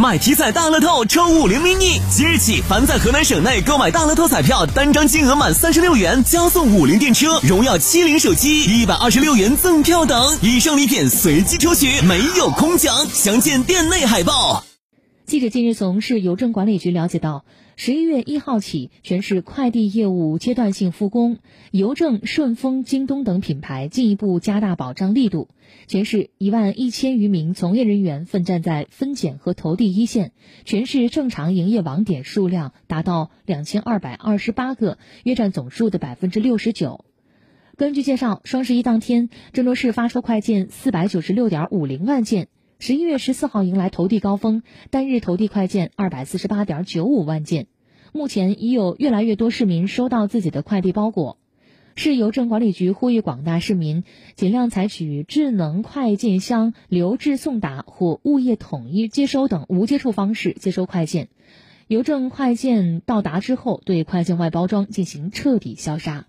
买体彩大乐透抽五菱 mini，即日起，凡在河南省内购买大乐透彩票，单张金额满三十六元，加送五菱电车、荣耀七零手机一百二十六元赠票等，以上礼品随机抽取，没有空奖。详见店内海报。记者近日从市邮政管理局了解到，十一月一号起，全市快递业务阶段性复工，邮政、顺丰、京东等品牌进一步加大保障力度。全市一万一千余名从业人员奋战在分拣和投递一线，全市正常营业网点数量达到两千二百二十八个，约占总数的百分之六十九。根据介绍，双十一当天，郑州市发出快件四百九十六点五零万件。十一月十四号迎来投递高峰，单日投递快件二百四十八点九五万件。目前已有越来越多市民收到自己的快递包裹。市邮政管理局呼吁广大市民尽量采取智能快件箱留置送达或物业统一接收等无接触方式接收快件。邮政快件到达之后，对快件外包装进行彻底消杀。